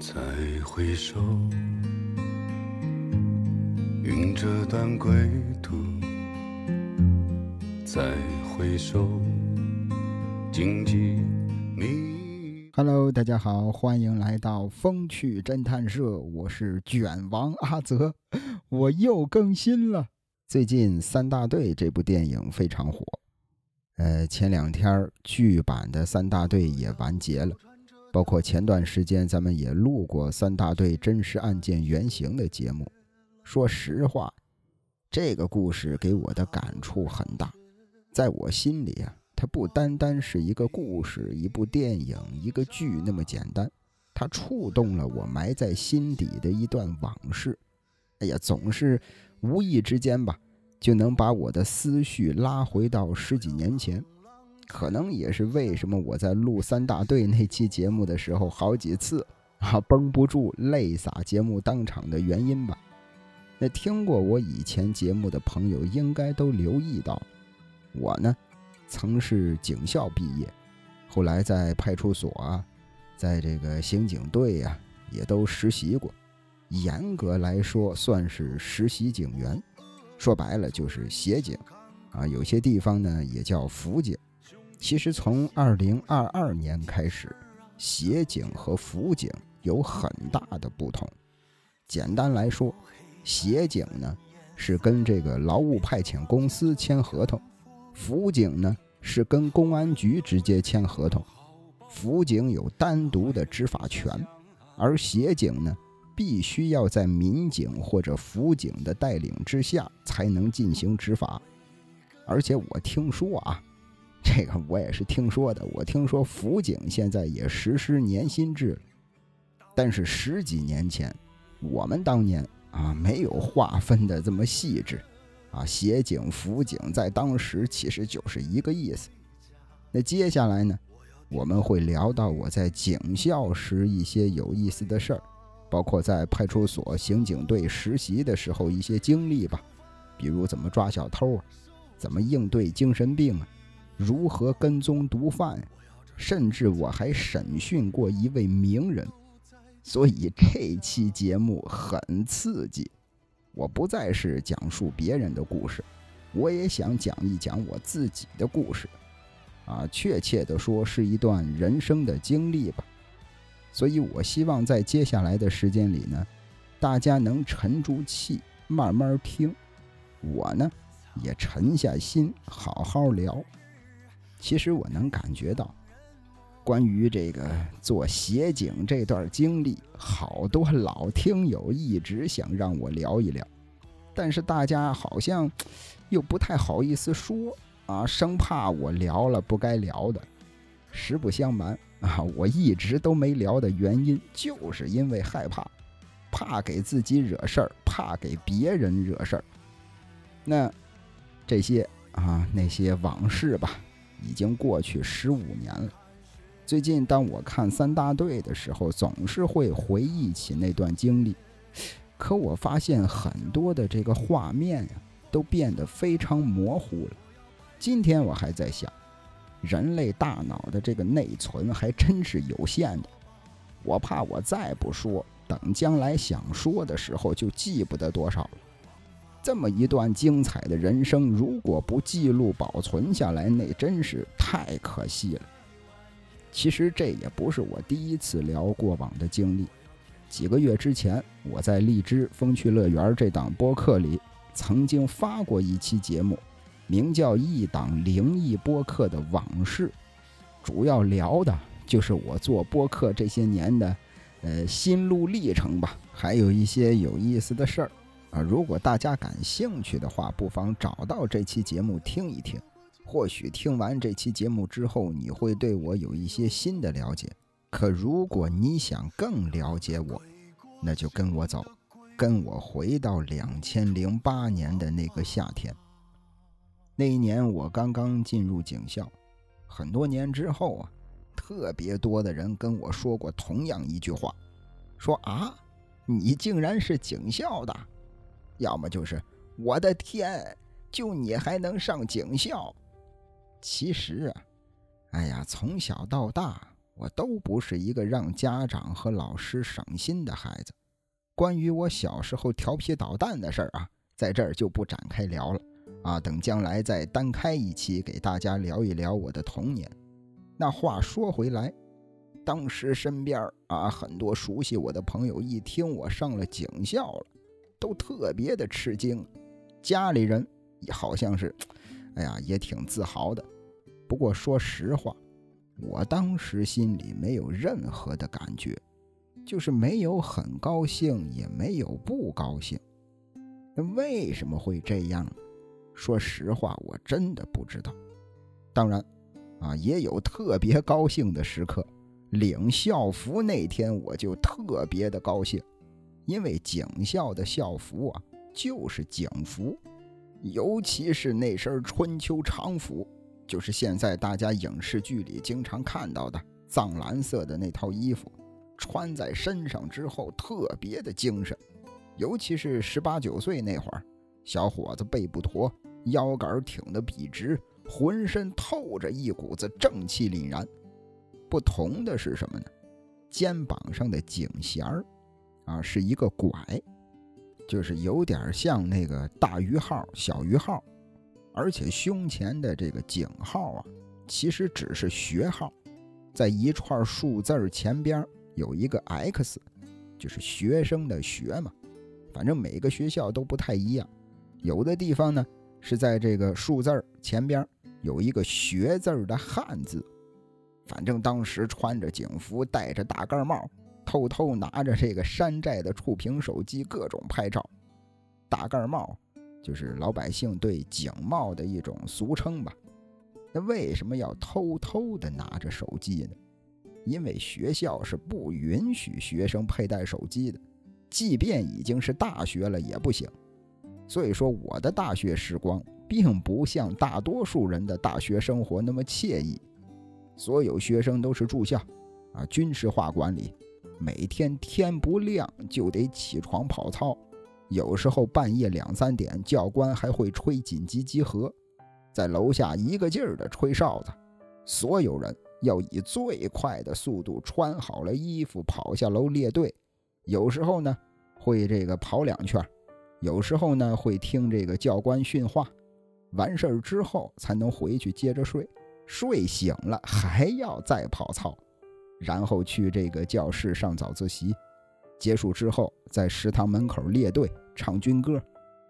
再回首，云遮断归途。再回首，荆棘密。Hello，大家好，欢迎来到风趣侦探社，我是卷王阿泽，我又更新了。最近《三大队》这部电影非常火，呃，前两天剧版的《三大队》也完结了，包括前段时间咱们也录过《三大队》真实案件原型的节目。说实话，这个故事给我的感触很大，在我心里啊。它不单单是一个故事、一部电影、一个剧那么简单，它触动了我埋在心底的一段往事。哎呀，总是无意之间吧，就能把我的思绪拉回到十几年前。可能也是为什么我在录三大队那期节目的时候，好几次啊绷不住泪洒节目当场的原因吧。那听过我以前节目的朋友，应该都留意到，我呢。曾是警校毕业，后来在派出所啊，在这个刑警队呀、啊，也都实习过。严格来说，算是实习警员，说白了就是协警啊。有些地方呢也叫辅警。其实从二零二二年开始，协警和辅警有很大的不同。简单来说，协警呢是跟这个劳务派遣公司签合同。辅警呢是跟公安局直接签合同，辅警有单独的执法权，而协警呢必须要在民警或者辅警的带领之下才能进行执法。而且我听说啊，这个我也是听说的，我听说辅警现在也实施年薪制了，但是十几年前我们当年啊没有划分的这么细致。啊，协警、辅警在当时其实就是一个意思。那接下来呢，我们会聊到我在警校时一些有意思的事儿，包括在派出所、刑警队实习的时候一些经历吧，比如怎么抓小偷啊，怎么应对精神病啊，如何跟踪毒贩，甚至我还审讯过一位名人。所以这期节目很刺激。我不再是讲述别人的故事，我也想讲一讲我自己的故事，啊，确切的说是一段人生的经历吧。所以我希望在接下来的时间里呢，大家能沉住气，慢慢听，我呢也沉下心，好好聊。其实我能感觉到，关于这个做协警这段经历，好多老听友一直想让我聊一聊，但是大家好像又不太好意思说啊，生怕我聊了不该聊的。实不相瞒啊，我一直都没聊的原因，就是因为害怕，怕给自己惹事儿，怕给别人惹事儿。那这些啊，那些往事吧，已经过去十五年了。最近，当我看三大队的时候，总是会回忆起那段经历。可我发现很多的这个画面呀，都变得非常模糊了。今天我还在想，人类大脑的这个内存还真是有限的。我怕我再不说，等将来想说的时候就记不得多少了。这么一段精彩的人生，如果不记录保存下来，那真是太可惜了。其实这也不是我第一次聊过往的经历。几个月之前，我在荔枝风趣乐园这档播客里曾经发过一期节目，名叫《一档灵异播客的往事》，主要聊的就是我做播客这些年的呃心路历程吧，还有一些有意思的事儿啊。如果大家感兴趣的话，不妨找到这期节目听一听。或许听完这期节目之后，你会对我有一些新的了解。可如果你想更了解我，那就跟我走，跟我回到两千零八年的那个夏天。那一年我刚刚进入警校，很多年之后啊，特别多的人跟我说过同样一句话，说啊，你竟然是警校的，要么就是我的天，就你还能上警校。其实啊，哎呀，从小到大，我都不是一个让家长和老师省心的孩子。关于我小时候调皮捣蛋的事儿啊，在这儿就不展开聊了啊，等将来再单开一期给大家聊一聊我的童年。那话说回来，当时身边啊很多熟悉我的朋友一听我上了警校了，都特别的吃惊，家里人也好像是，哎呀也挺自豪的。不过说实话。我当时心里没有任何的感觉，就是没有很高兴，也没有不高兴。为什么会这样？说实话，我真的不知道。当然，啊，也有特别高兴的时刻。领校服那天，我就特别的高兴，因为警校的校服啊，就是警服，尤其是那身春秋常服。就是现在大家影视剧里经常看到的藏蓝色的那套衣服，穿在身上之后特别的精神，尤其是十八九岁那会儿，小伙子背不驼，腰杆挺得笔直，浑身透着一股子正气凛然。不同的是什么呢？肩膀上的警衔儿，啊，是一个拐，就是有点像那个大鱼号、小鱼号。而且胸前的这个井号啊，其实只是学号，在一串数字前边有一个 X，就是学生的学嘛。反正每个学校都不太一样，有的地方呢是在这个数字前边有一个学字的汉字。反正当时穿着警服，戴着大盖帽，偷偷拿着这个山寨的触屏手机，各种拍照。大盖帽。就是老百姓对警帽的一种俗称吧。那为什么要偷偷的拿着手机呢？因为学校是不允许学生佩戴手机的，即便已经是大学了也不行。所以说，我的大学时光并不像大多数人的大学生活那么惬意。所有学生都是住校，啊，军事化管理，每天天不亮就得起床跑操。有时候半夜两三点，教官还会吹紧急集合，在楼下一个劲儿的吹哨子，所有人要以最快的速度穿好了衣服跑下楼列队。有时候呢会这个跑两圈，有时候呢会听这个教官训话，完事儿之后才能回去接着睡。睡醒了还要再跑操，然后去这个教室上早自习。结束之后，在食堂门口列队唱军歌，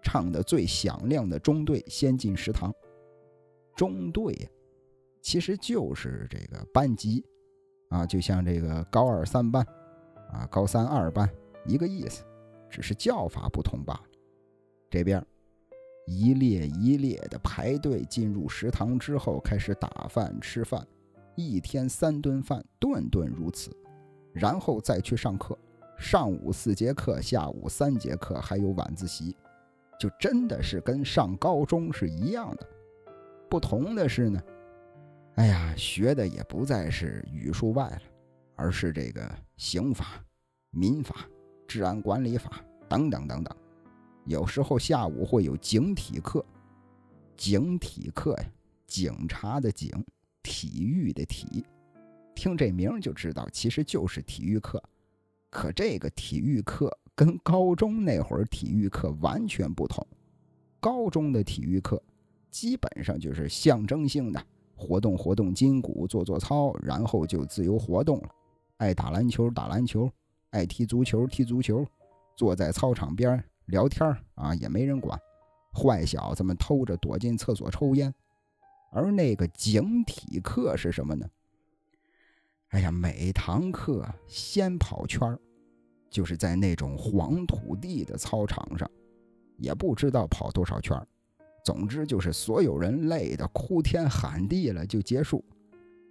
唱的最响亮的中队先进食堂。中队呀，其实就是这个班级啊，就像这个高二三班啊，高三二班一个意思，只是叫法不同罢了。这边一列一列的排队进入食堂之后，开始打饭吃饭，一天三顿饭，顿顿如此，然后再去上课。上午四节课，下午三节课，还有晚自习，就真的是跟上高中是一样的。不同的是呢，哎呀，学的也不再是语数外了，而是这个刑法、民法、治安管理法等等等等。有时候下午会有警体课，警体课呀，警察的警，体育的体，听这名就知道，其实就是体育课。可这个体育课跟高中那会儿体育课完全不同。高中的体育课基本上就是象征性的活动活动筋骨，做做操，然后就自由活动了。爱打篮球打篮球，爱踢足球踢足球，坐在操场边聊天啊，也没人管。坏小子们偷着躲进厕所抽烟。而那个警体课是什么呢？哎呀，每堂课先跑圈儿，就是在那种黄土地的操场上，也不知道跑多少圈儿。总之就是所有人累得哭天喊地了，就结束。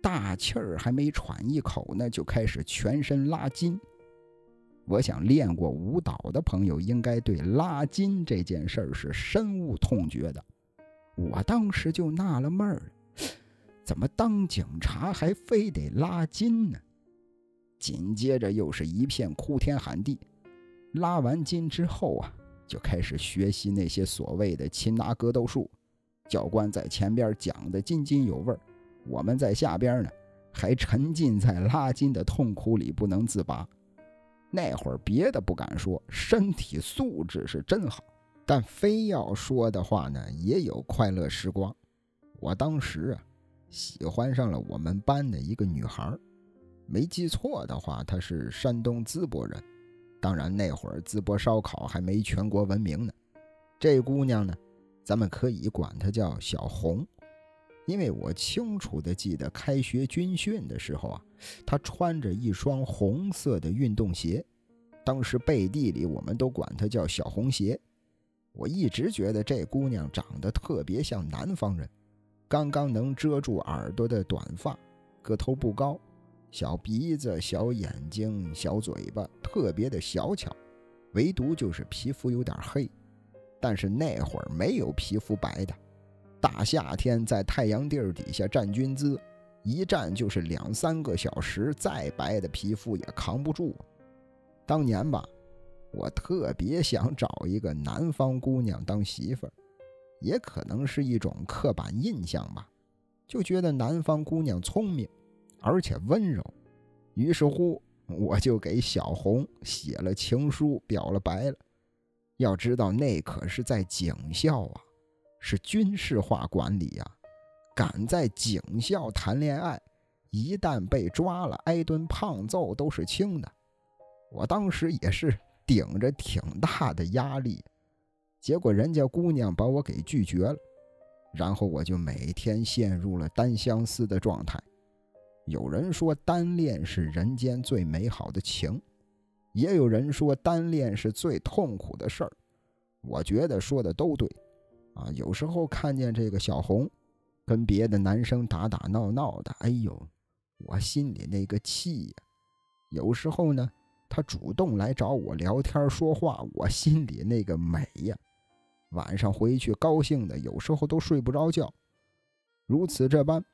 大气儿还没喘一口呢，就开始全身拉筋。我想练过舞蹈的朋友应该对拉筋这件事儿是深恶痛绝的。我当时就纳了闷儿。怎么当警察还非得拉筋呢？紧接着又是一片哭天喊地。拉完筋之后啊，就开始学习那些所谓的擒拿格斗术。教官在前边讲的津津有味儿我们在下边呢，还沉浸在拉筋的痛苦里不能自拔。那会儿别的不敢说，身体素质是真好。但非要说的话呢，也有快乐时光。我当时啊，喜欢上了我们班的一个女孩没记错的话，她是山东淄博人。当然那会儿淄博烧烤还没全国闻名呢。这姑娘呢，咱们可以管她叫小红，因为我清楚的记得开学军训的时候啊，她穿着一双红色的运动鞋，当时背地里我们都管她叫小红鞋。我一直觉得这姑娘长得特别像南方人，刚刚能遮住耳朵的短发，个头不高，小鼻子、小眼睛、小嘴巴，特别的小巧，唯独就是皮肤有点黑。但是那会儿没有皮肤白的，大夏天在太阳地儿底下站军姿，一站就是两三个小时，再白的皮肤也扛不住。当年吧。我特别想找一个南方姑娘当媳妇儿，也可能是一种刻板印象吧，就觉得南方姑娘聪明，而且温柔。于是乎，我就给小红写了情书，表了白了。要知道，那可是在警校啊，是军事化管理呀，敢在警校谈恋爱，一旦被抓了，挨顿胖揍都是轻的。我当时也是。顶着挺大的压力，结果人家姑娘把我给拒绝了，然后我就每天陷入了单相思的状态。有人说单恋是人间最美好的情，也有人说单恋是最痛苦的事儿。我觉得说的都对，啊，有时候看见这个小红跟别的男生打打闹闹的，哎呦，我心里那个气呀。有时候呢。他主动来找我聊天说话，我心里那个美呀！晚上回去高兴的，有时候都睡不着觉。如此这般，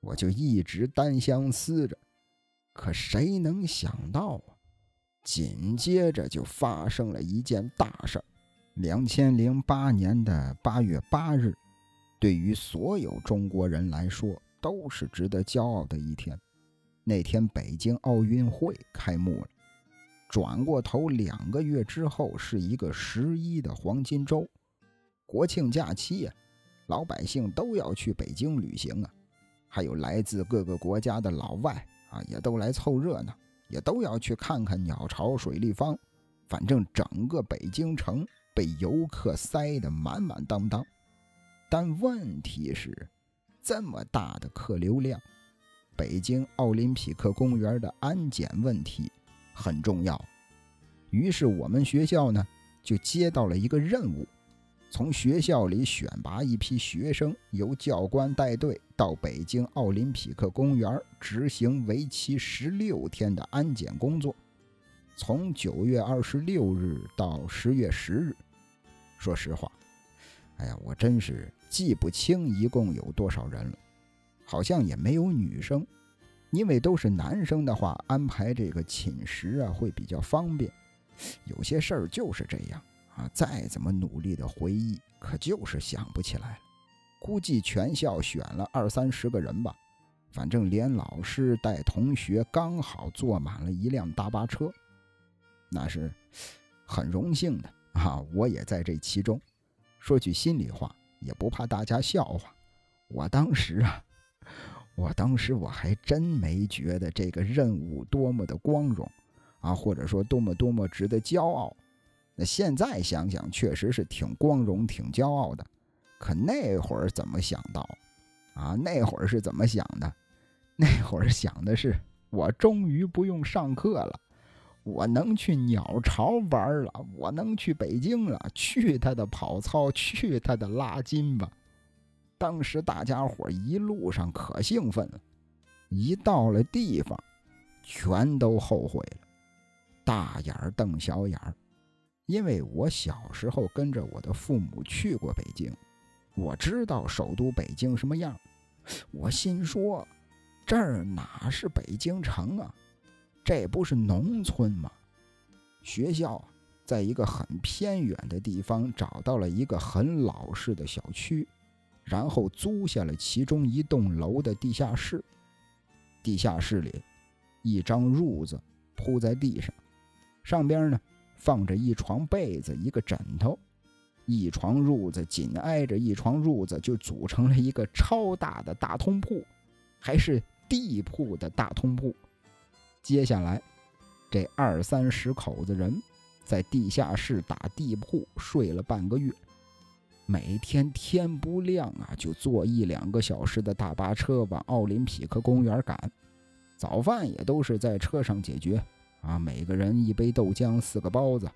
我就一直单相思着。可谁能想到啊？紧接着就发生了一件大事儿。两千零八年的八月八日，对于所有中国人来说都是值得骄傲的一天。那天，北京奥运会开幕了。转过头两个月之后，是一个十一的黄金周，国庆假期呀，老百姓都要去北京旅行啊，还有来自各个国家的老外啊，也都来凑热闹，也都要去看看鸟巢、水立方，反正整个北京城被游客塞得满满当当。但问题是，这么大的客流量，北京奥林匹克公园的安检问题。很重要，于是我们学校呢就接到了一个任务，从学校里选拔一批学生，由教官带队到北京奥林匹克公园执行为期十六天的安检工作，从九月二十六日到十月十日。说实话，哎呀，我真是记不清一共有多少人了，好像也没有女生。因为都是男生的话，安排这个寝食啊会比较方便。有些事儿就是这样啊，再怎么努力的回忆，可就是想不起来了。估计全校选了二三十个人吧，反正连老师带同学刚好坐满了一辆大巴车，那是很荣幸的啊！我也在这其中。说句心里话，也不怕大家笑话，我当时啊。我当时我还真没觉得这个任务多么的光荣，啊，或者说多么多么值得骄傲。那现在想想，确实是挺光荣、挺骄傲的。可那会儿怎么想到？啊，那会儿是怎么想的？那会儿想的是，我终于不用上课了，我能去鸟巢玩了，我能去北京了，去他的跑操，去他的拉筋吧。当时大家伙一路上可兴奋了，一到了地方，全都后悔了，大眼儿瞪小眼儿。因为我小时候跟着我的父母去过北京，我知道首都北京什么样。我心说，这儿哪是北京城啊？这不是农村吗？学校在一个很偏远的地方，找到了一个很老式的小区。然后租下了其中一栋楼的地下室，地下室里，一张褥子铺在地上，上边呢放着一床被子、一个枕头，一床褥子紧挨着一床褥子，就组成了一个超大的大通铺，还是地铺的大通铺。接下来，这二三十口子人在地下室打地铺睡了半个月。每天天不亮啊，就坐一两个小时的大巴车往奥林匹克公园赶。早饭也都是在车上解决啊，每个人一杯豆浆，四个包子。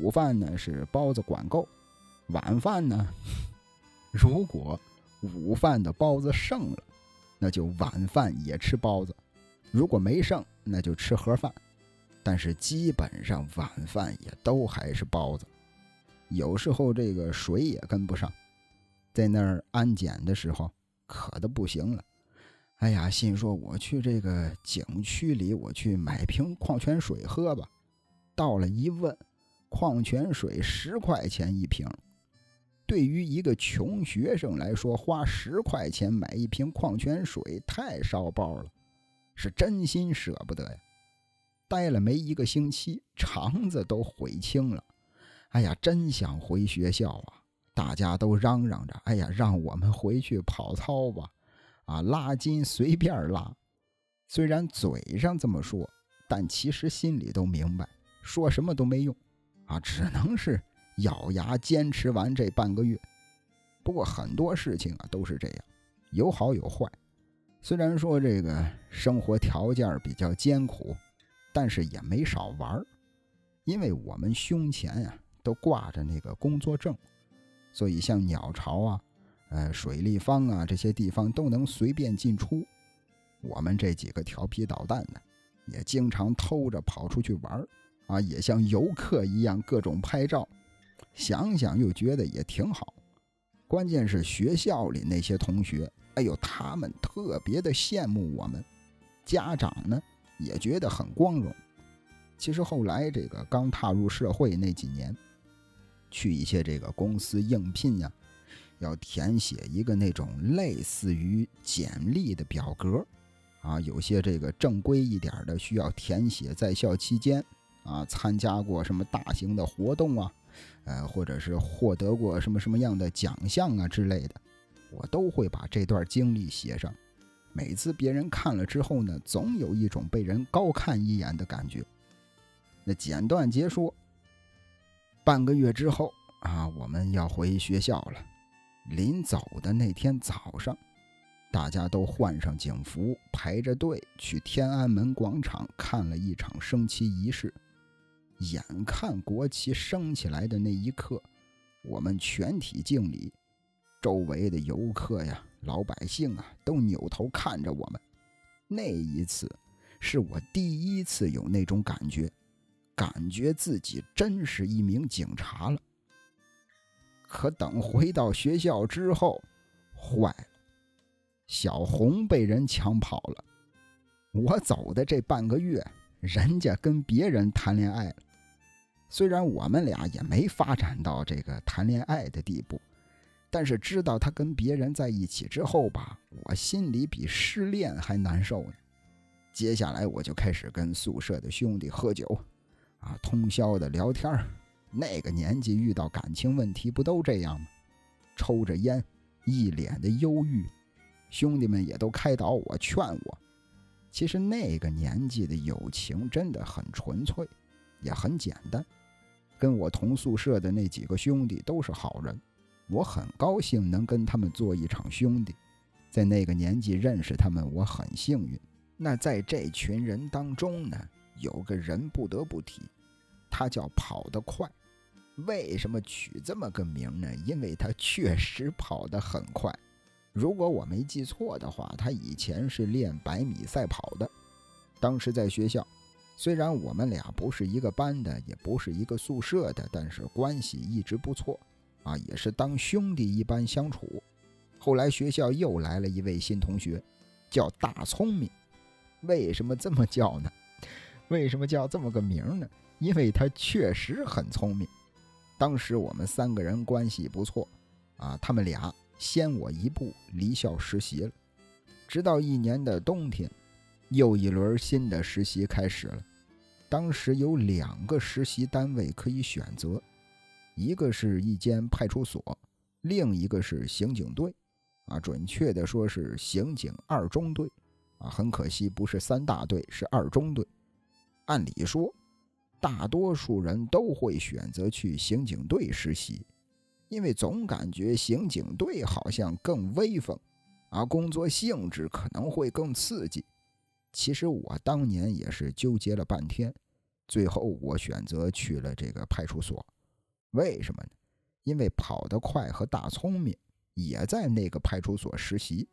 午饭呢是包子管够，晚饭呢，如果午饭的包子剩了，那就晚饭也吃包子；如果没剩，那就吃盒饭。但是基本上晚饭也都还是包子。有时候这个水也跟不上，在那儿安检的时候渴的不行了，哎呀，心说我去这个景区里，我去买瓶矿泉水喝吧。到了一问，矿泉水十块钱一瓶，对于一个穷学生来说，花十块钱买一瓶矿泉水太烧包了，是真心舍不得呀。待了没一个星期，肠子都悔青了。哎呀，真想回学校啊！大家都嚷嚷着：“哎呀，让我们回去跑操吧！”啊，拉筋随便拉。虽然嘴上这么说，但其实心里都明白，说什么都没用。啊，只能是咬牙坚持完这半个月。不过很多事情啊都是这样，有好有坏。虽然说这个生活条件比较艰苦，但是也没少玩因为我们胸前呀。都挂着那个工作证，所以像鸟巢啊、呃水立方啊这些地方都能随便进出。我们这几个调皮捣蛋的，也经常偷着跑出去玩啊，也像游客一样各种拍照。想想又觉得也挺好。关键是学校里那些同学，哎呦，他们特别的羡慕我们，家长呢也觉得很光荣。其实后来这个刚踏入社会那几年。去一些这个公司应聘呀，要填写一个那种类似于简历的表格，啊，有些这个正规一点的需要填写在校期间啊参加过什么大型的活动啊，呃，或者是获得过什么什么样的奖项啊之类的，我都会把这段经历写上。每次别人看了之后呢，总有一种被人高看一眼的感觉。那简短结束。半个月之后啊，我们要回学校了。临走的那天早上，大家都换上警服，排着队去天安门广场看了一场升旗仪式。眼看国旗升起来的那一刻，我们全体敬礼，周围的游客呀、老百姓啊都扭头看着我们。那一次，是我第一次有那种感觉。感觉自己真是一名警察了。可等回到学校之后，坏了，小红被人抢跑了。我走的这半个月，人家跟别人谈恋爱了。虽然我们俩也没发展到这个谈恋爱的地步，但是知道他跟别人在一起之后吧，我心里比失恋还难受呢。接下来我就开始跟宿舍的兄弟喝酒。啊，通宵的聊天那个年纪遇到感情问题不都这样吗？抽着烟，一脸的忧郁，兄弟们也都开导我、劝我。其实那个年纪的友情真的很纯粹，也很简单。跟我同宿舍的那几个兄弟都是好人，我很高兴能跟他们做一场兄弟。在那个年纪认识他们，我很幸运。那在这群人当中呢？有个人不得不提，他叫跑得快。为什么取这么个名呢？因为他确实跑得很快。如果我没记错的话，他以前是练百米赛跑的。当时在学校，虽然我们俩不是一个班的，也不是一个宿舍的，但是关系一直不错啊，也是当兄弟一般相处。后来学校又来了一位新同学，叫大聪明。为什么这么叫呢？为什么叫这么个名呢？因为他确实很聪明。当时我们三个人关系不错，啊，他们俩先我一步离校实习了。直到一年的冬天，又一轮新的实习开始了。当时有两个实习单位可以选择，一个是一间派出所，另一个是刑警队。啊，准确的说是刑警二中队。啊，很可惜不是三大队，是二中队。按理说，大多数人都会选择去刑警队实习，因为总感觉刑警队好像更威风，啊，工作性质可能会更刺激。其实我当年也是纠结了半天，最后我选择去了这个派出所。为什么呢？因为跑得快和大聪明也在那个派出所实习。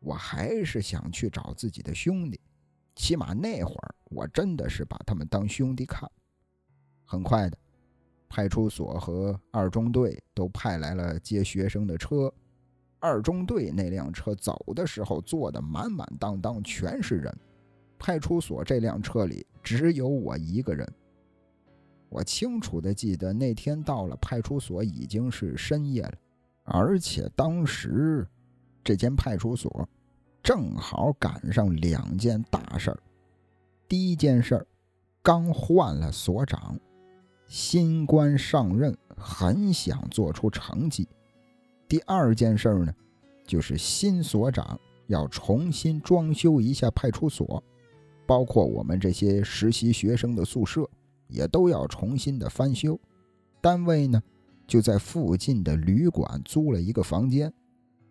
我还是想去找自己的兄弟，起码那会儿我真的是把他们当兄弟看。很快的，派出所和二中队都派来了接学生的车。二中队那辆车走的时候坐的满满当当，全是人；派出所这辆车里只有我一个人。我清楚的记得那天到了派出所已经是深夜了，而且当时这间派出所。正好赶上两件大事儿。第一件事儿，刚换了所长，新官上任，很想做出成绩。第二件事儿呢，就是新所长要重新装修一下派出所，包括我们这些实习学生的宿舍，也都要重新的翻修。单位呢，就在附近的旅馆租了一个房间。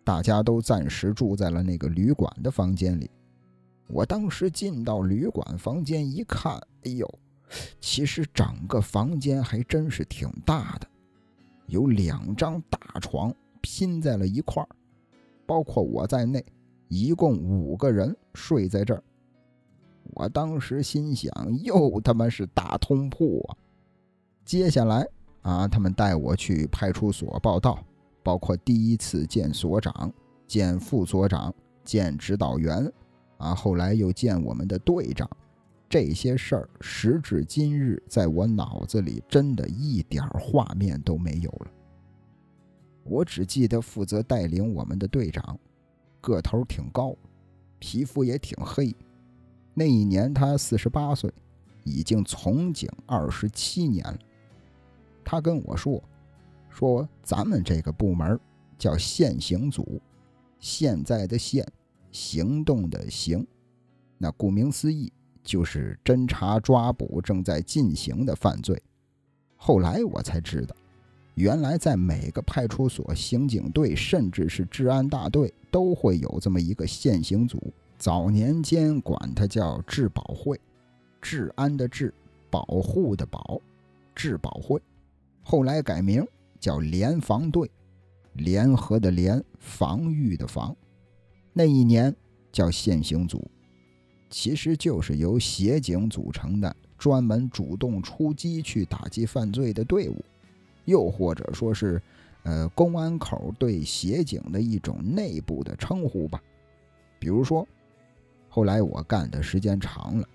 大家都暂时住在了那个旅馆的房间里。我当时进到旅馆房间一看，哎呦，其实整个房间还真是挺大的，有两张大床拼在了一块儿，包括我在内，一共五个人睡在这儿。我当时心想，又他妈是大通铺啊！接下来啊，他们带我去派出所报到。包括第一次见所长、见副所长、见指导员，啊，后来又见我们的队长，这些事儿时至今日，在我脑子里真的一点画面都没有了。我只记得负责带领我们的队长，个头挺高，皮肤也挺黑。那一年他四十八岁，已经从警二十七年了。他跟我说。说咱们这个部门叫现行组，现在的现，行动的行，那顾名思义就是侦查抓捕正在进行的犯罪。后来我才知道，原来在每个派出所、刑警队，甚至是治安大队，都会有这么一个现行组。早年间管它叫治保会，治安的治，保护的保，治保会。后来改名。叫联防队，联合的联，防御的防。那一年叫现行组，其实就是由协警组成的，专门主动出击去打击犯罪的队伍，又或者说是，呃，公安口对协警的一种内部的称呼吧。比如说，后来我干的时间长了，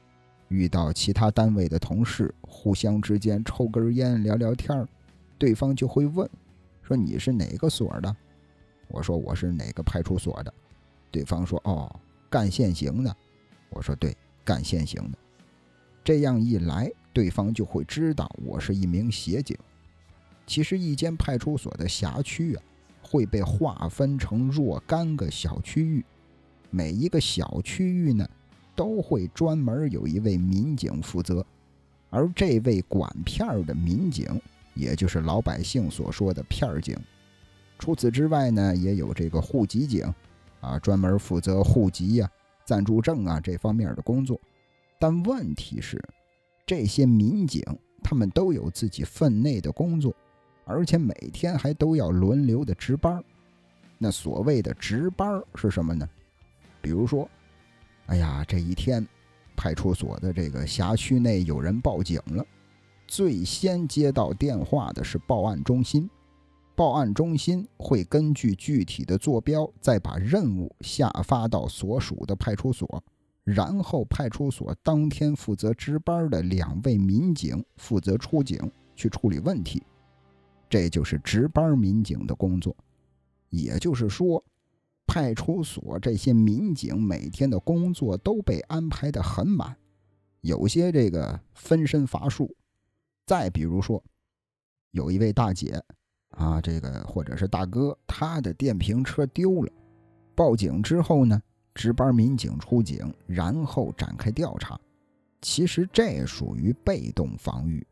遇到其他单位的同事，互相之间抽根烟聊聊天儿。对方就会问，说你是哪个所的？我说我是哪个派出所的。对方说哦，干现行的。我说对，干现行的。这样一来，对方就会知道我是一名协警。其实一间派出所的辖区啊，会被划分成若干个小区域，每一个小区域呢，都会专门有一位民警负责，而这位管片儿的民警。也就是老百姓所说的片儿警，除此之外呢，也有这个户籍警，啊，专门负责户籍呀、暂住证啊这方面的工作。但问题是，这些民警他们都有自己分内的工作，而且每天还都要轮流的值班。那所谓的值班是什么呢？比如说，哎呀，这一天派出所的这个辖区内有人报警了。最先接到电话的是报案中心，报案中心会根据具体的坐标，再把任务下发到所属的派出所，然后派出所当天负责值班的两位民警负责出警去处理问题，这就是值班民警的工作。也就是说，派出所这些民警每天的工作都被安排的很满，有些这个分身乏术。再比如说，有一位大姐啊，这个或者是大哥，他的电瓶车丢了，报警之后呢，值班民警出警，然后展开调查。其实这属于被动防御，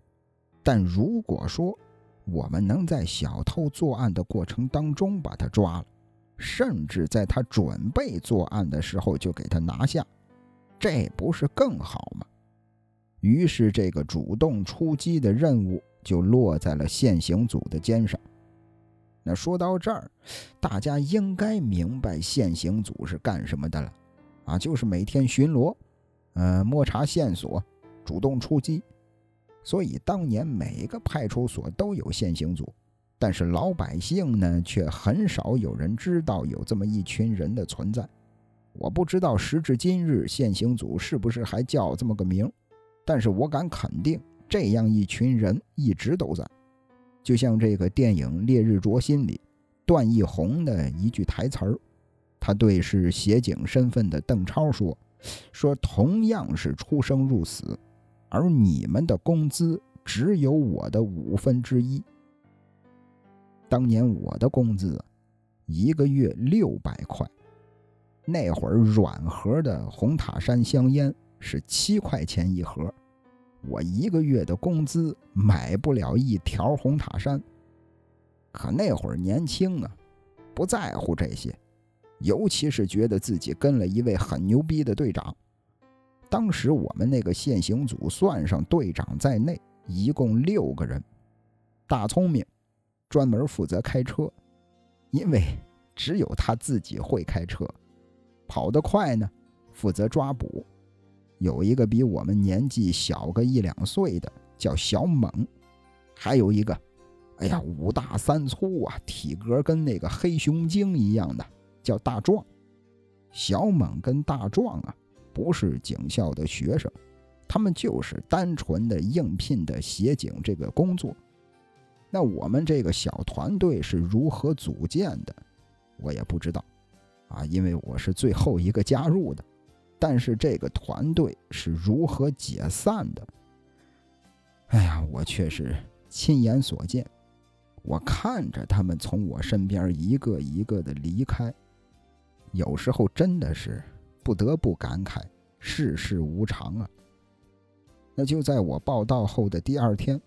但如果说我们能在小偷作案的过程当中把他抓了，甚至在他准备作案的时候就给他拿下，这不是更好吗？于是，这个主动出击的任务就落在了现行组的肩上。那说到这儿，大家应该明白现行组是干什么的了，啊，就是每天巡逻，呃，摸查线索，主动出击。所以，当年每个派出所都有现行组。但是老百姓呢，却很少有人知道有这么一群人的存在。我不知道时至今日现行组是不是还叫这么个名，但是我敢肯定，这样一群人一直都在。就像这个电影《烈日灼心》里，段奕宏的一句台词儿，他对是协警身份的邓超说：“说同样是出生入死，而你们的工资只有我的五分之一。”当年我的工资，一个月六百块。那会儿软盒的红塔山香烟是七块钱一盒，我一个月的工资买不了一条红塔山。可那会儿年轻啊，不在乎这些，尤其是觉得自己跟了一位很牛逼的队长。当时我们那个现行组，算上队长在内，一共六个人，大聪明。专门负责开车，因为只有他自己会开车，跑得快呢。负责抓捕，有一个比我们年纪小个一两岁的叫小猛，还有一个，哎呀五大三粗啊，体格跟那个黑熊精一样的叫大壮。小猛跟大壮啊，不是警校的学生，他们就是单纯的应聘的协警这个工作。那我们这个小团队是如何组建的，我也不知道，啊，因为我是最后一个加入的。但是这个团队是如何解散的？哎呀，我却是亲眼所见，我看着他们从我身边一个一个的离开，有时候真的是不得不感慨世事无常啊。那就在我报道后的第二天。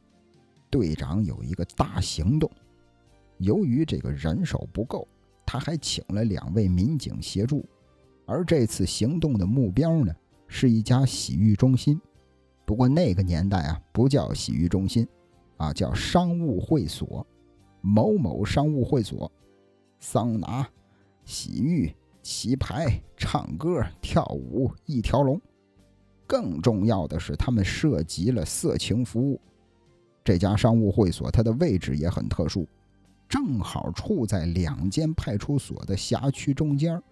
队长有一个大行动，由于这个人手不够，他还请了两位民警协助。而这次行动的目标呢，是一家洗浴中心。不过那个年代啊，不叫洗浴中心，啊叫商务会所，某某商务会所，桑拿、洗浴、棋牌、唱歌、跳舞一条龙。更重要的是，他们涉及了色情服务。这家商务会所，它的位置也很特殊，正好处在两间派出所的辖区中间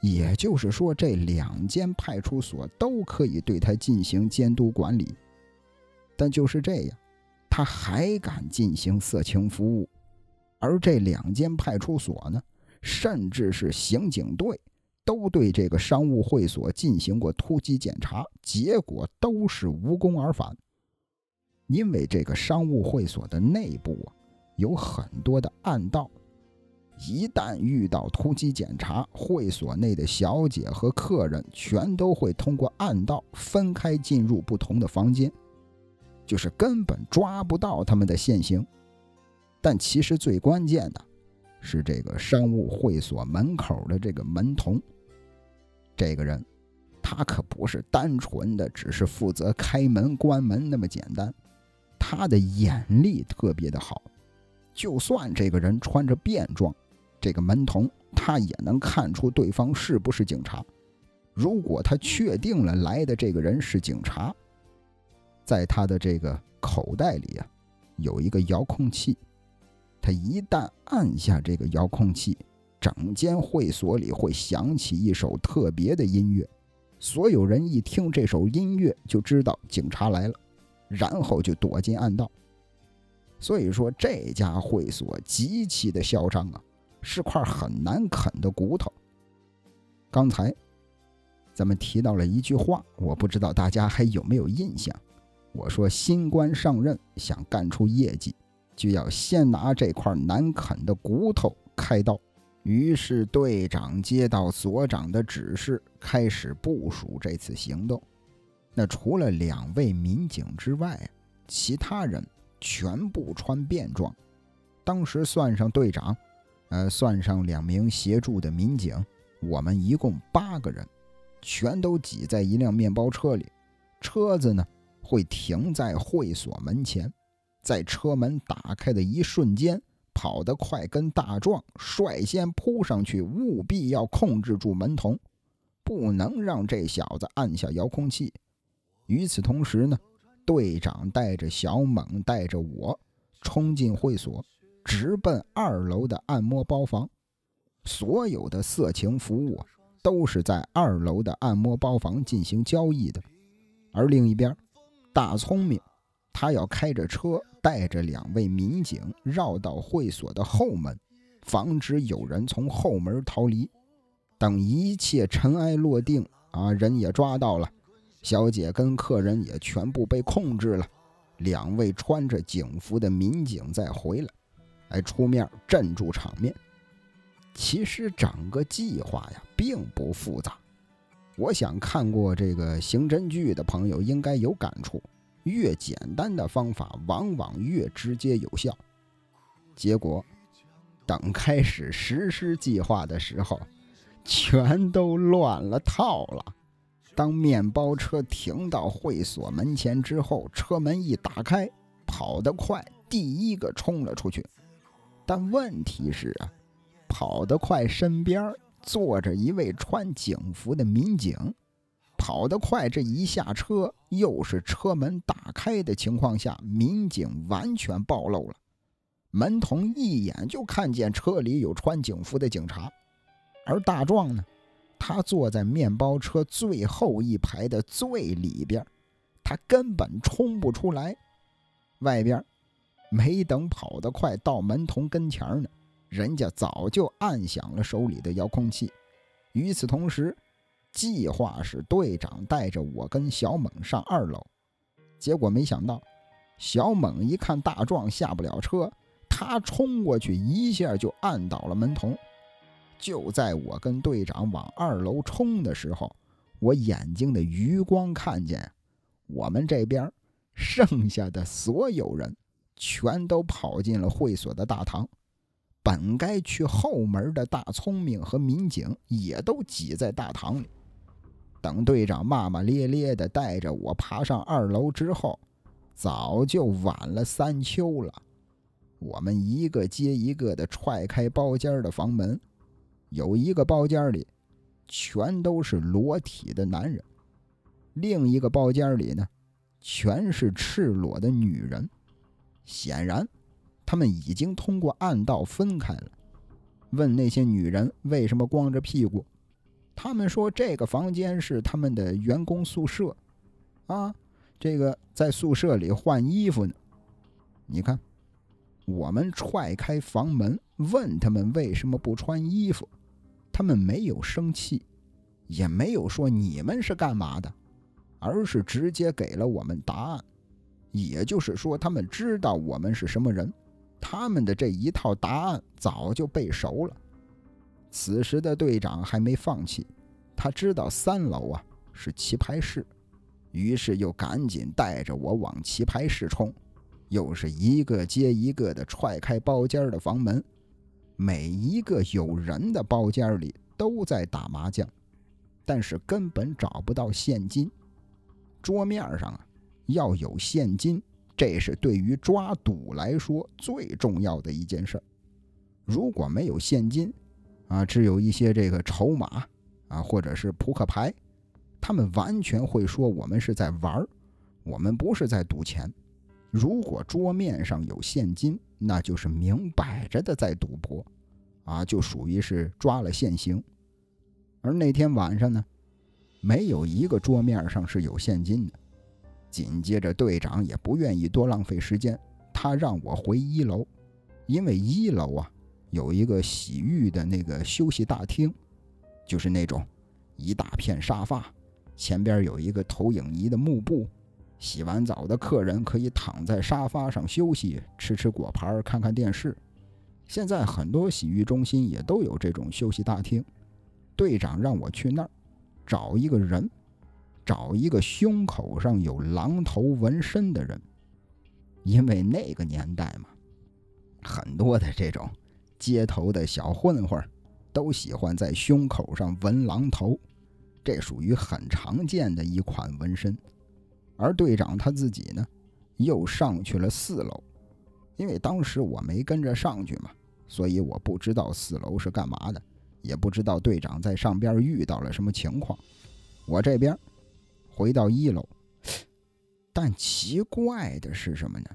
也就是说，这两间派出所都可以对他进行监督管理。但就是这样，他还敢进行色情服务，而这两间派出所呢，甚至是刑警队，都对这个商务会所进行过突击检查，结果都是无功而返。因为这个商务会所的内部啊，有很多的暗道，一旦遇到突击检查，会所内的小姐和客人全都会通过暗道分开进入不同的房间，就是根本抓不到他们的现行。但其实最关键的，是这个商务会所门口的这个门童，这个人，他可不是单纯的只是负责开门关门那么简单。他的眼力特别的好，就算这个人穿着便装，这个门童他也能看出对方是不是警察。如果他确定了来的这个人是警察，在他的这个口袋里啊，有一个遥控器，他一旦按下这个遥控器，整间会所里会响起一首特别的音乐，所有人一听这首音乐就知道警察来了。然后就躲进暗道。所以说这家会所极其的嚣张啊，是块很难啃的骨头。刚才咱们提到了一句话，我不知道大家还有没有印象。我说新官上任想干出业绩，就要先拿这块难啃的骨头开刀。于是队长接到所长的指示，开始部署这次行动。那除了两位民警之外，其他人全部穿便装。当时算上队长，呃，算上两名协助的民警，我们一共八个人，全都挤在一辆面包车里。车子呢，会停在会所门前，在车门打开的一瞬间，跑得快跟大壮率先扑上去，务必要控制住门童，不能让这小子按下遥控器。与此同时呢，队长带着小猛，带着我，冲进会所。直奔二楼的按摩包房，所有的色情服务都是在二楼的按摩包房进行交易的。而另一边，大聪明，他要开着车，带着两位民警绕到会所的后门，防止有人从后门逃离。等一切尘埃落定，啊，人也抓到了，小姐跟客人也全部被控制了，两位穿着警服的民警再回来。来出面镇住场面。其实整个计划呀，并不复杂。我想看过这个刑侦剧的朋友应该有感触：越简单的方法，往往越直接有效。结果，等开始实施计划的时候，全都乱了套了。当面包车停到会所门前之后，车门一打开，跑得快，第一个冲了出去。但问题是啊，跑得快，身边坐着一位穿警服的民警。跑得快，这一下车，又是车门打开的情况下，民警完全暴露了。门童一眼就看见车里有穿警服的警察，而大壮呢，他坐在面包车最后一排的最里边，他根本冲不出来。外边。没等跑得快到门童跟前呢，人家早就按响了手里的遥控器。与此同时，计划是队长带着我跟小猛上二楼。结果没想到，小猛一看大壮下不了车，他冲过去一下就按倒了门童。就在我跟队长往二楼冲的时候，我眼睛的余光看见，我们这边剩下的所有人。全都跑进了会所的大堂，本该去后门的大聪明和民警也都挤在大堂里。等队长骂骂咧咧的带着我爬上二楼之后，早就晚了三秋了。我们一个接一个的踹开包间的房门，有一个包间里全都是裸体的男人，另一个包间里呢，全是赤裸的女人。显然，他们已经通过暗道分开了。问那些女人为什么光着屁股，他们说这个房间是他们的员工宿舍，啊，这个在宿舍里换衣服呢。你看，我们踹开房门，问他们为什么不穿衣服，他们没有生气，也没有说你们是干嘛的，而是直接给了我们答案。也就是说，他们知道我们是什么人，他们的这一套答案早就背熟了。此时的队长还没放弃，他知道三楼啊是棋牌室，于是又赶紧带着我往棋牌室冲，又是一个接一个的踹开包间的房门，每一个有人的包间里都在打麻将，但是根本找不到现金，桌面上啊。要有现金，这是对于抓赌来说最重要的一件事儿。如果没有现金，啊，只有一些这个筹码，啊，或者是扑克牌，他们完全会说我们是在玩儿，我们不是在赌钱。如果桌面上有现金，那就是明摆着的在赌博，啊，就属于是抓了现行。而那天晚上呢，没有一个桌面上是有现金的。紧接着，队长也不愿意多浪费时间，他让我回一楼，因为一楼啊有一个洗浴的那个休息大厅，就是那种一大片沙发，前边有一个投影仪的幕布，洗完澡的客人可以躺在沙发上休息，吃吃果盘，看看电视。现在很多洗浴中心也都有这种休息大厅。队长让我去那儿找一个人，找一个胸口上有狼头纹身的人，因为那个年代嘛，很多的这种街头的小混混都喜欢在胸口上纹狼头，这属于很常见的一款纹身。而队长他自己呢，又上去了四楼，因为当时我没跟着上去嘛，所以我不知道四楼是干嘛的。也不知道队长在上边遇到了什么情况，我这边回到一楼，但奇怪的是什么呢？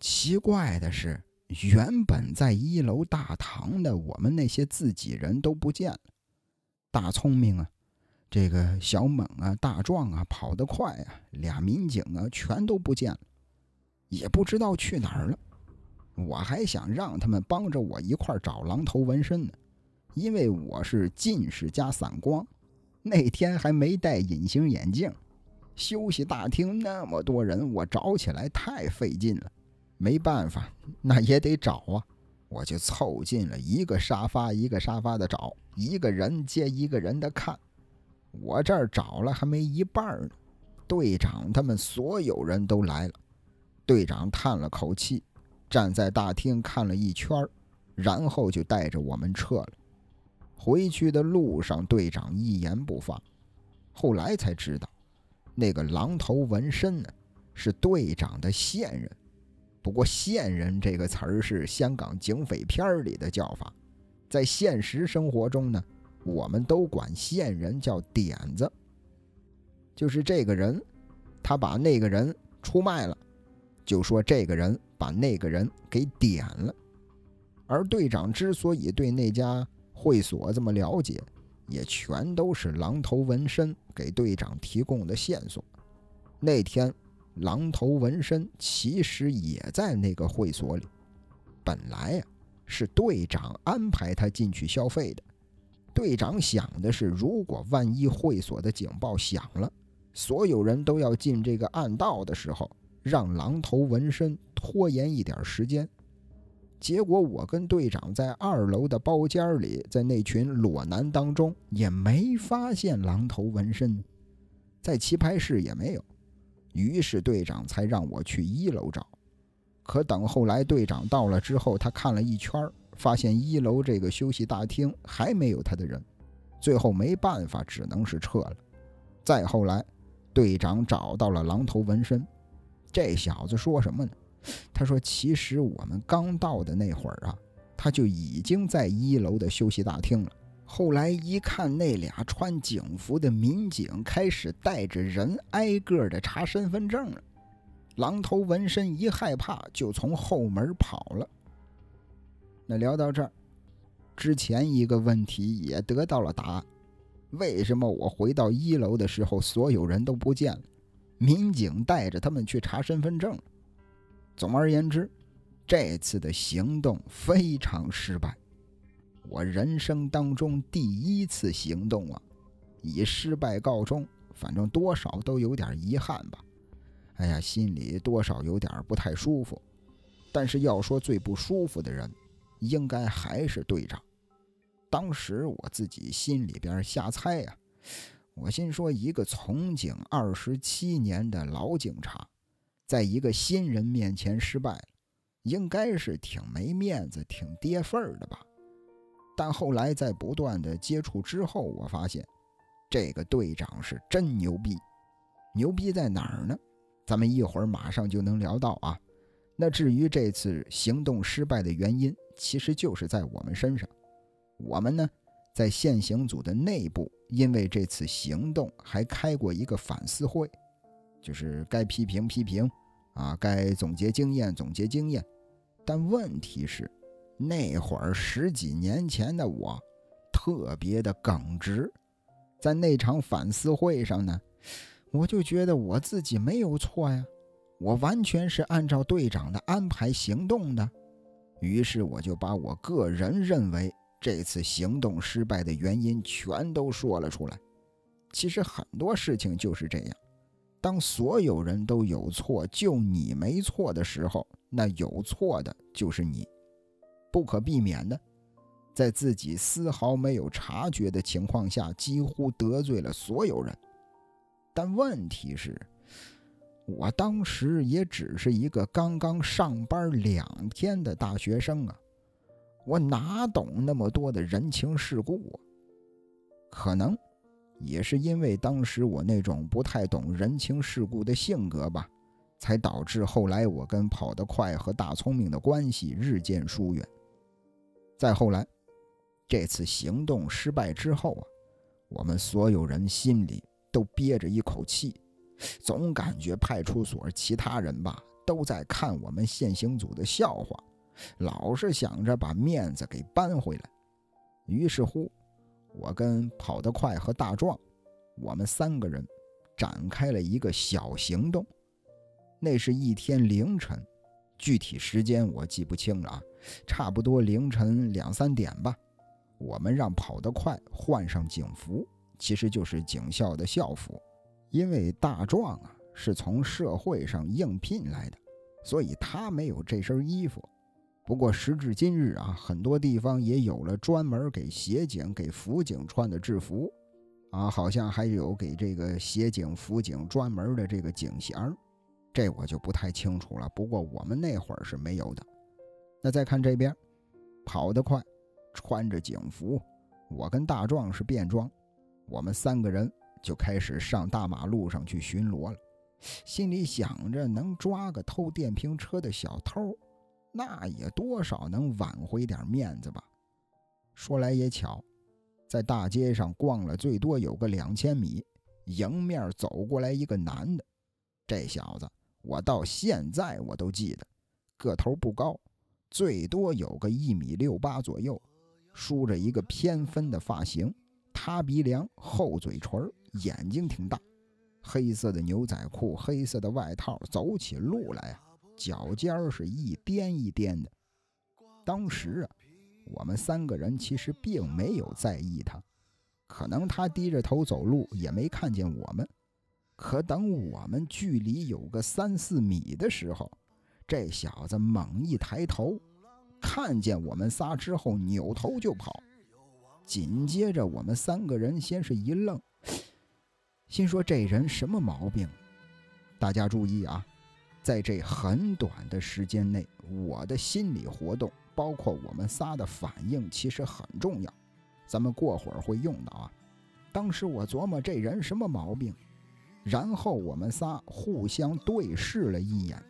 奇怪的是，原本在一楼大堂的我们那些自己人都不见了，大聪明啊，这个小猛啊，大壮啊，跑得快啊，俩民警啊，全都不见了，也不知道去哪儿了。我还想让他们帮着我一块找狼头纹身呢。因为我是近视加散光，那天还没戴隐形眼镜。休息大厅那么多人，我找起来太费劲了。没办法，那也得找啊。我就凑近了一个沙发一个沙发的找，一个人接一个人的看。我这儿找了还没一半呢，队长他们所有人都来了。队长叹了口气，站在大厅看了一圈，然后就带着我们撤了。回去的路上，队长一言不发。后来才知道，那个狼头纹身呢，是队长的线人。不过“线人”这个词儿是香港警匪片里的叫法，在现实生活中呢，我们都管线人叫点子。就是这个人，他把那个人出卖了，就说这个人把那个人给点了。而队长之所以对那家，会所这么了解，也全都是狼头纹身给队长提供的线索。那天，狼头纹身其实也在那个会所里。本来呀，是队长安排他进去消费的。队长想的是，如果万一会所的警报响了，所有人都要进这个暗道的时候，让狼头纹身拖延一点时间。结果我跟队长在二楼的包间里，在那群裸男当中也没发现狼头纹身，在棋牌室也没有，于是队长才让我去一楼找。可等后来队长到了之后，他看了一圈，发现一楼这个休息大厅还没有他的人，最后没办法，只能是撤了。再后来，队长找到了狼头纹身，这小子说什么呢？他说：“其实我们刚到的那会儿啊，他就已经在一楼的休息大厅了。后来一看，那俩穿警服的民警开始带着人挨个的查身份证了。狼头纹身一害怕，就从后门跑了。那聊到这儿，之前一个问题也得到了答案：为什么我回到一楼的时候，所有人都不见了？民警带着他们去查身份证。”总而言之，这次的行动非常失败。我人生当中第一次行动啊，以失败告终，反正多少都有点遗憾吧。哎呀，心里多少有点不太舒服。但是要说最不舒服的人，应该还是队长。当时我自己心里边瞎猜呀，我心说一个从警二十七年的老警察。在一个新人面前失败了，应该是挺没面子、挺跌份儿的吧。但后来在不断的接触之后，我发现这个队长是真牛逼。牛逼在哪儿呢？咱们一会儿马上就能聊到啊。那至于这次行动失败的原因，其实就是在我们身上。我们呢，在现行组的内部，因为这次行动还开过一个反思会，就是该批评批评。啊，该总结经验，总结经验。但问题是，那会儿十几年前的我，特别的耿直。在那场反思会上呢，我就觉得我自己没有错呀，我完全是按照队长的安排行动的。于是我就把我个人认为这次行动失败的原因全都说了出来。其实很多事情就是这样，当所有人都有错，就你没错的时候，那有错的就是你，不可避免的，在自己丝毫没有察觉的情况下，几乎得罪了所有人。但问题是，我当时也只是一个刚刚上班两天的大学生啊，我哪懂那么多的人情世故啊？可能。也是因为当时我那种不太懂人情世故的性格吧，才导致后来我跟跑得快和大聪明的关系日渐疏远。再后来，这次行动失败之后啊，我们所有人心里都憋着一口气，总感觉派出所其他人吧都在看我们现行组的笑话，老是想着把面子给扳回来。于是乎。我跟跑得快和大壮，我们三个人展开了一个小行动。那是一天凌晨，具体时间我记不清了啊，差不多凌晨两三点吧。我们让跑得快换上警服，其实就是警校的校服。因为大壮啊是从社会上应聘来的，所以他没有这身衣服。不过时至今日啊，很多地方也有了专门给协警、给辅警穿的制服，啊，好像还有给这个协警、辅警专门的这个警衔这我就不太清楚了。不过我们那会儿是没有的。那再看这边，跑得快，穿着警服，我跟大壮是便装，我们三个人就开始上大马路上去巡逻了，心里想着能抓个偷电瓶车的小偷。那也多少能挽回点面子吧。说来也巧，在大街上逛了最多有个两千米，迎面走过来一个男的。这小子我到现在我都记得，个头不高，最多有个一米六八左右，梳着一个偏分的发型，塌鼻梁，厚嘴唇，眼睛挺大，黑色的牛仔裤，黑色的外套，走起路来啊。脚尖是一颠一颠的。当时啊，我们三个人其实并没有在意他，可能他低着头走路也没看见我们。可等我们距离有个三四米的时候，这小子猛一抬头，看见我们仨之后扭头就跑。紧接着我们三个人先是一愣，心说这人什么毛病？大家注意啊！在这很短的时间内，我的心理活动，包括我们仨的反应，其实很重要。咱们过会儿会用到啊。当时我琢磨这人什么毛病，然后我们仨互相对视了一眼。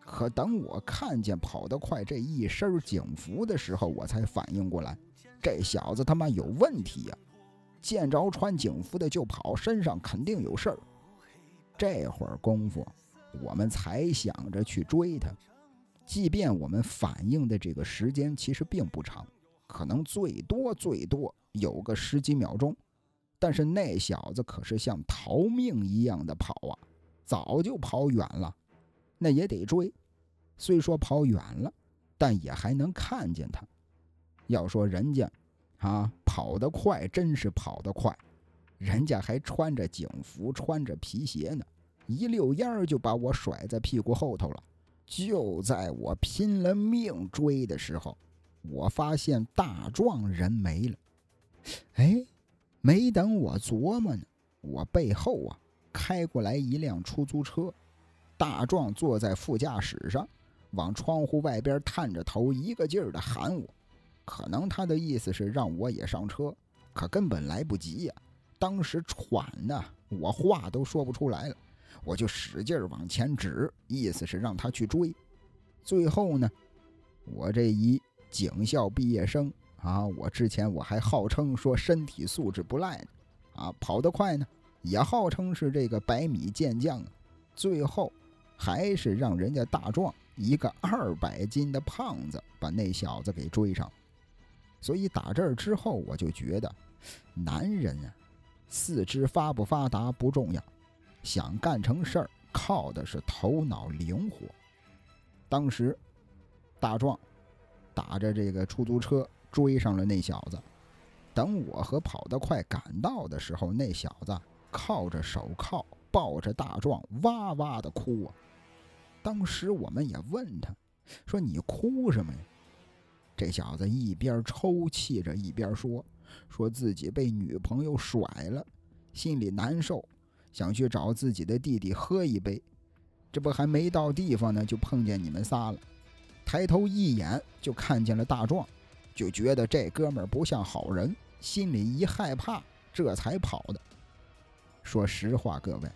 可等我看见跑得快这一身警服的时候，我才反应过来，这小子他妈有问题呀！见着穿警服的就跑，身上肯定有事儿。这会儿功夫。我们才想着去追他，即便我们反应的这个时间其实并不长，可能最多最多有个十几秒钟，但是那小子可是像逃命一样的跑啊，早就跑远了，那也得追。虽说跑远了，但也还能看见他。要说人家，啊，跑得快，真是跑得快，人家还穿着警服，穿着皮鞋呢。一溜烟儿就把我甩在屁股后头了。就在我拼了命追的时候，我发现大壮人没了。哎，没等我琢磨呢，我背后啊开过来一辆出租车，大壮坐在副驾驶上，往窗户外边探着头，一个劲儿的喊我。可能他的意思是让我也上车，可根本来不及呀。当时喘的我话都说不出来了。我就使劲往前指，意思是让他去追。最后呢，我这一警校毕业生啊，我之前我还号称说身体素质不赖呢，啊，跑得快呢，也号称是这个百米健将。最后还是让人家大壮一个二百斤的胖子把那小子给追上。所以打这儿之后，我就觉得，男人啊，四肢发不发达不重要。想干成事儿，靠的是头脑灵活。当时，大壮打着这个出租车追上了那小子。等我和跑得快赶到的时候，那小子靠着手铐，抱着大壮，哇哇的哭啊！当时我们也问他，说：“你哭什么呀？”这小子一边抽泣着，一边说：“说自己被女朋友甩了，心里难受，想去找自己的弟弟喝一杯。这不还没到地方呢，就碰见你们仨了。抬头一眼就看见了大壮，就觉得这哥们儿不像好人。”心里一害怕，这才跑的。说实话，各位，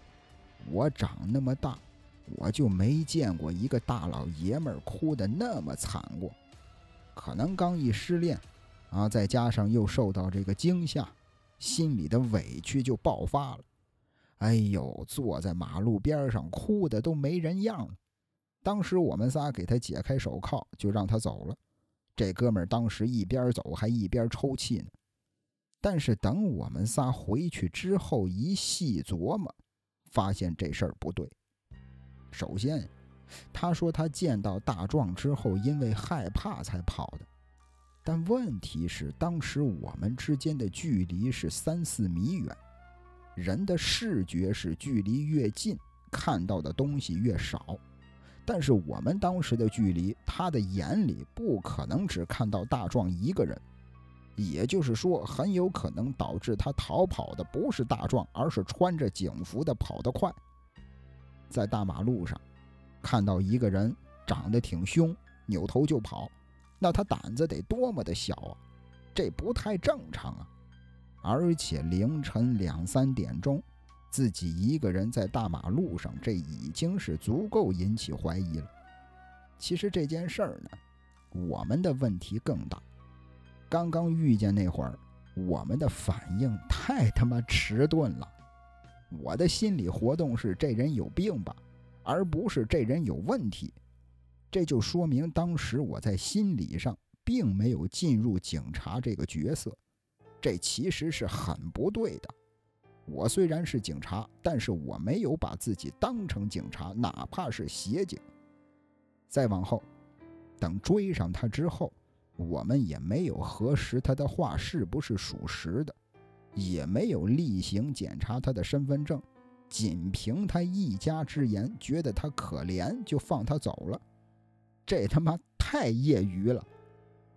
我长那么大，我就没见过一个大老爷们儿哭的那么惨过。可能刚一失恋，啊，再加上又受到这个惊吓，心里的委屈就爆发了。哎呦，坐在马路边上哭的都没人样了。当时我们仨给他解开手铐，就让他走了。这哥们儿当时一边走还一边抽泣呢。但是等我们仨回去之后，一细琢磨，发现这事儿不对。首先，他说他见到大壮之后，因为害怕才跑的。但问题是，当时我们之间的距离是三四米远，人的视觉是距离越近，看到的东西越少。但是我们当时的距离，他的眼里不可能只看到大壮一个人。也就是说，很有可能导致他逃跑的不是大壮，而是穿着警服的跑得快。在大马路上看到一个人长得挺凶，扭头就跑，那他胆子得多么的小啊！这不太正常啊！而且凌晨两三点钟，自己一个人在大马路上，这已经是足够引起怀疑了。其实这件事儿呢，我们的问题更大。刚刚遇见那会儿，我们的反应太他妈迟钝了。我的心理活动是这人有病吧，而不是这人有问题。这就说明当时我在心理上并没有进入警察这个角色，这其实是很不对的。我虽然是警察，但是我没有把自己当成警察，哪怕是协警。再往后，等追上他之后。我们也没有核实他的话是不是属实的，也没有例行检查他的身份证，仅凭他一家之言，觉得他可怜就放他走了，这他妈太业余了。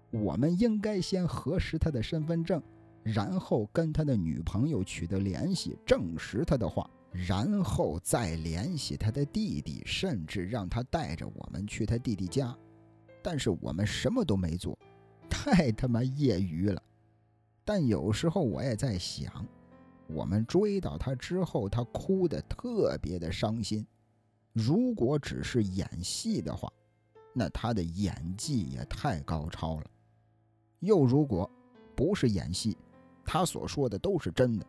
我们应该先核实他的身份证，然后跟他的女朋友取得联系，证实他的话，然后再联系他的弟弟，甚至让他带着我们去他弟弟家。但是我们什么都没做。太他妈业余了，但有时候我也在想，我们追到他之后，他哭得特别的伤心。如果只是演戏的话，那他的演技也太高超了。又如果不是演戏，他所说的都是真的，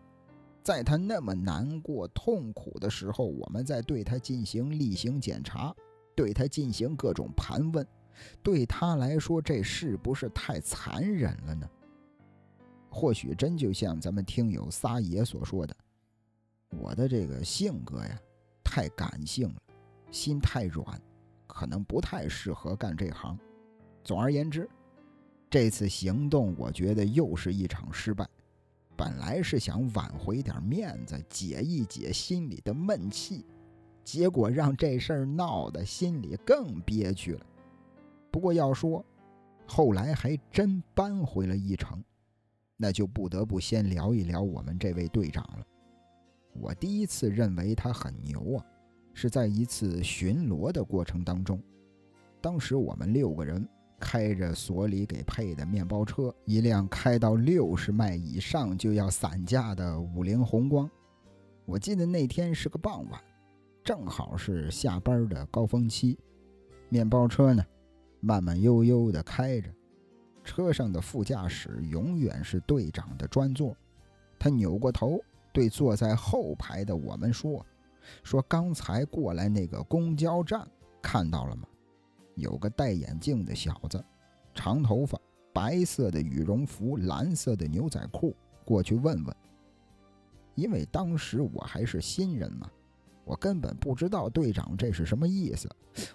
在他那么难过、痛苦的时候，我们在对他进行例行检查，对他进行各种盘问。对他来说，这是不是太残忍了呢？或许真就像咱们听友撒野所说的，我的这个性格呀，太感性了，心太软，可能不太适合干这行。总而言之，这次行动我觉得又是一场失败。本来是想挽回点面子，解一解心里的闷气，结果让这事儿闹得心里更憋屈了。不过要说，后来还真扳回了一城，那就不得不先聊一聊我们这位队长了。我第一次认为他很牛啊，是在一次巡逻的过程当中。当时我们六个人开着所里给配的面包车，一辆开到六十迈以上就要散架的五菱宏光。我记得那天是个傍晚，正好是下班的高峰期，面包车呢。慢慢悠悠地开着，车上的副驾驶永远是队长的专座。他扭过头对坐在后排的我们说：“说刚才过来那个公交站看到了吗？有个戴眼镜的小子，长头发，白色的羽绒服，蓝色的牛仔裤，过去问问。因为当时我还是新人嘛，我根本不知道队长这是什么意思，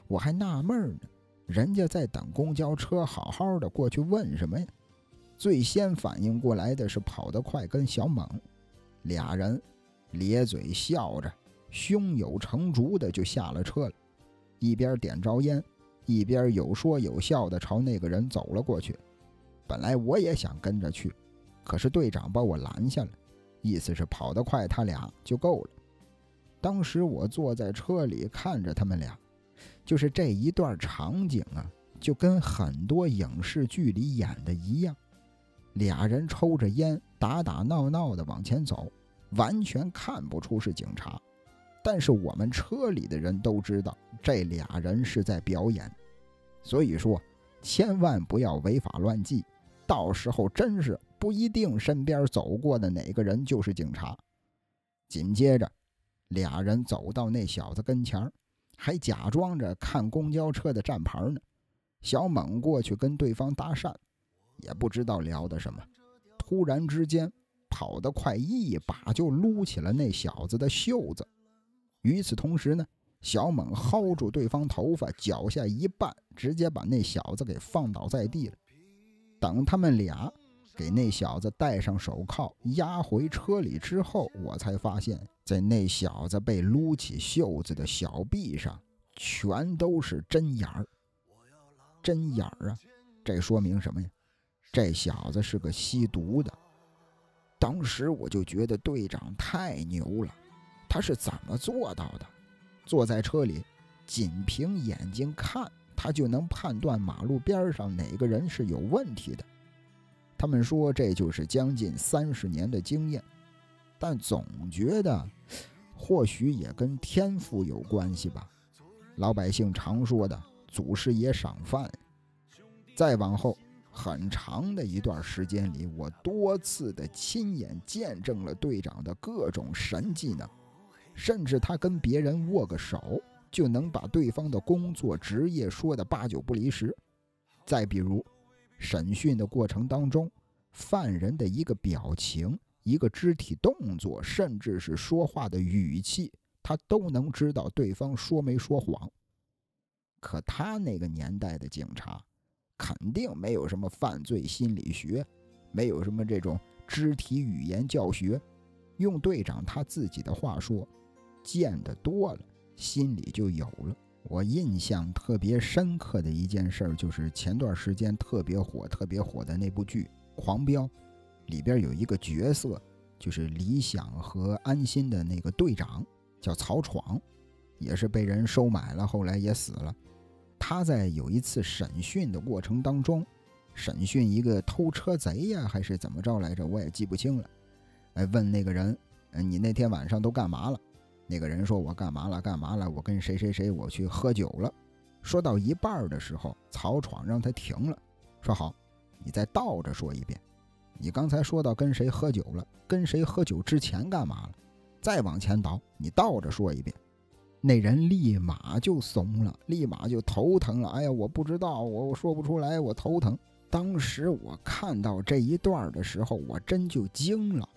我还纳闷呢。”人家在等公交车，好好的过去问什么呀？最先反应过来的是跑得快跟小猛，俩人咧嘴笑着，胸有成竹的就下了车了，一边点着烟，一边有说有笑的朝那个人走了过去。本来我也想跟着去，可是队长把我拦下了，意思是跑得快他俩就够了。当时我坐在车里看着他们俩。就是这一段场景啊，就跟很多影视剧里演的一样，俩人抽着烟，打打闹闹的往前走，完全看不出是警察。但是我们车里的人都知道，这俩人是在表演。所以说，千万不要违法乱纪，到时候真是不一定身边走过的哪个人就是警察。紧接着，俩人走到那小子跟前。还假装着看公交车的站牌呢。小猛过去跟对方搭讪，也不知道聊的什么。突然之间，跑得快，一把就撸起了那小子的袖子。与此同时呢，小猛薅住对方头发，脚下一绊，直接把那小子给放倒在地了。等他们俩给那小子戴上手铐，押回车里之后，我才发现。在那小子被撸起袖子的小臂上，全都是针眼儿。针眼儿啊，这说明什么呀？这小子是个吸毒的。当时我就觉得队长太牛了，他是怎么做到的？坐在车里，仅凭眼睛看，他就能判断马路边上哪个人是有问题的。他们说这就是将近三十年的经验。但总觉得，或许也跟天赋有关系吧。老百姓常说的“祖师爷赏饭”。再往后很长的一段时间里，我多次的亲眼见证了队长的各种神技能，甚至他跟别人握个手，就能把对方的工作职业说的八九不离十。再比如，审讯的过程当中，犯人的一个表情。一个肢体动作，甚至是说话的语气，他都能知道对方说没说谎。可他那个年代的警察，肯定没有什么犯罪心理学，没有什么这种肢体语言教学。用队长他自己的话说：“见得多了，心里就有了。”我印象特别深刻的一件事，就是前段时间特别火、特别火的那部剧《狂飙》。里边有一个角色，就是理想和安心的那个队长，叫曹闯，也是被人收买了，后来也死了。他在有一次审讯的过程当中，审讯一个偷车贼呀，还是怎么着来着，我也记不清了。哎，问那个人，你那天晚上都干嘛了？那个人说：“我干嘛了？干嘛了？我跟谁谁谁我去喝酒了。”说到一半的时候，曹闯让他停了，说：“好，你再倒着说一遍。”你刚才说到跟谁喝酒了？跟谁喝酒之前干嘛了？再往前倒，你倒着说一遍。那人立马就怂了，立马就头疼了。哎呀，我不知道，我我说不出来，我头疼。当时我看到这一段的时候，我真就惊了，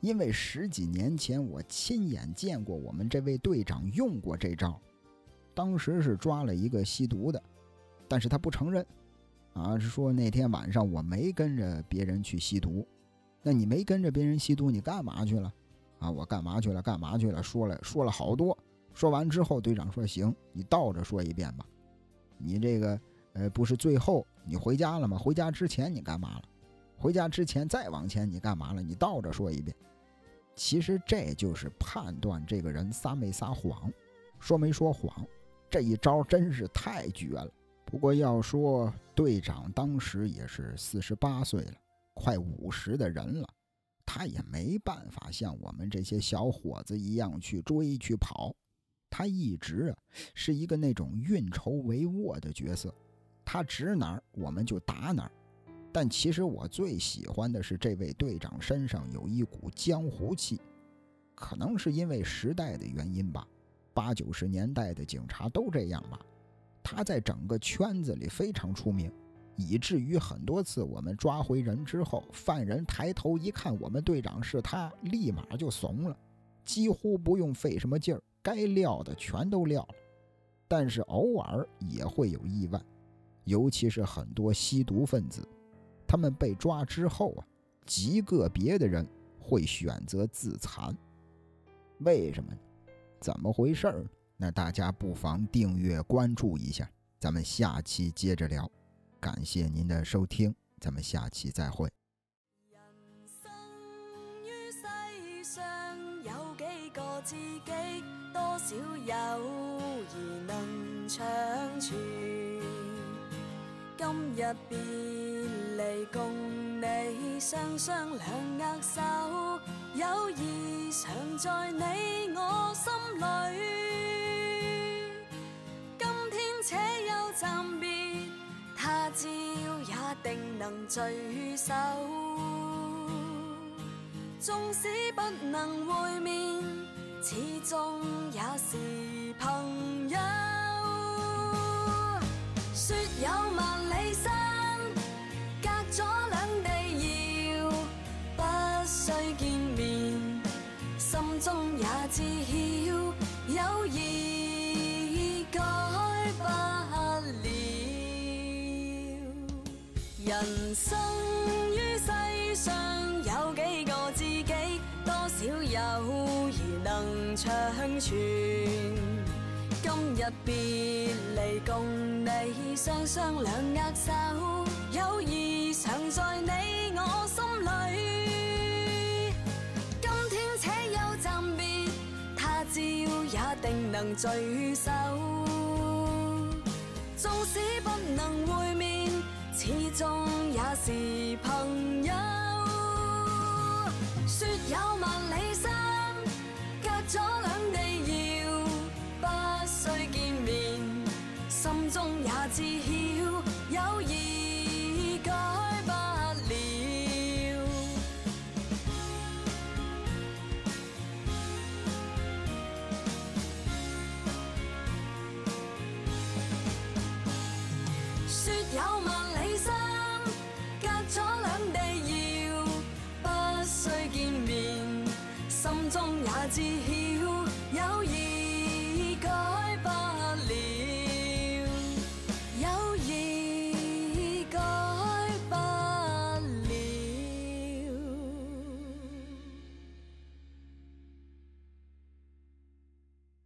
因为十几年前我亲眼见过我们这位队长用过这招。当时是抓了一个吸毒的，但是他不承认。啊，是说那天晚上我没跟着别人去吸毒，那你没跟着别人吸毒，你干嘛去了？啊，我干嘛去了？干嘛去了？说了说了好多，说完之后，队长说行，你倒着说一遍吧。你这个，呃，不是最后你回家了吗？回家之前你干嘛了？回家之前再往前你干嘛了？你倒着说一遍。其实这就是判断这个人撒没撒谎，说没说谎，这一招真是太绝了。不过要说队长当时也是四十八岁了，快五十的人了，他也没办法像我们这些小伙子一样去追去跑，他一直啊是一个那种运筹帷幄的角色，他指哪儿我们就打哪儿。但其实我最喜欢的是这位队长身上有一股江湖气，可能是因为时代的原因吧，八九十年代的警察都这样吧。他在整个圈子里非常出名，以至于很多次我们抓回人之后，犯人抬头一看我们队长是他，立马就怂了，几乎不用费什么劲儿，该撂的全都撂了。但是偶尔也会有意外，尤其是很多吸毒分子，他们被抓之后啊，极个别的人会选择自残。为什么？怎么回事儿？那大家不妨订阅关注一下，咱们下期接着聊。感谢您的收听，咱们下期再会。人生於世上有幾個知己，多少友谊能长存。今日別共你双双两握手，友谊常在你我心里。今天且有暂别，他朝也定能聚首。纵使不能回也知曉，友誼改不了。人生於世上有幾個知己，多少友誼能長存。今日別離，共你雙雙兩握手，友誼常在你我心裏。能聚首。纵使不能会面，始终也是朋友。说有万里山，隔咗两地遥，不需见面，心中也知晓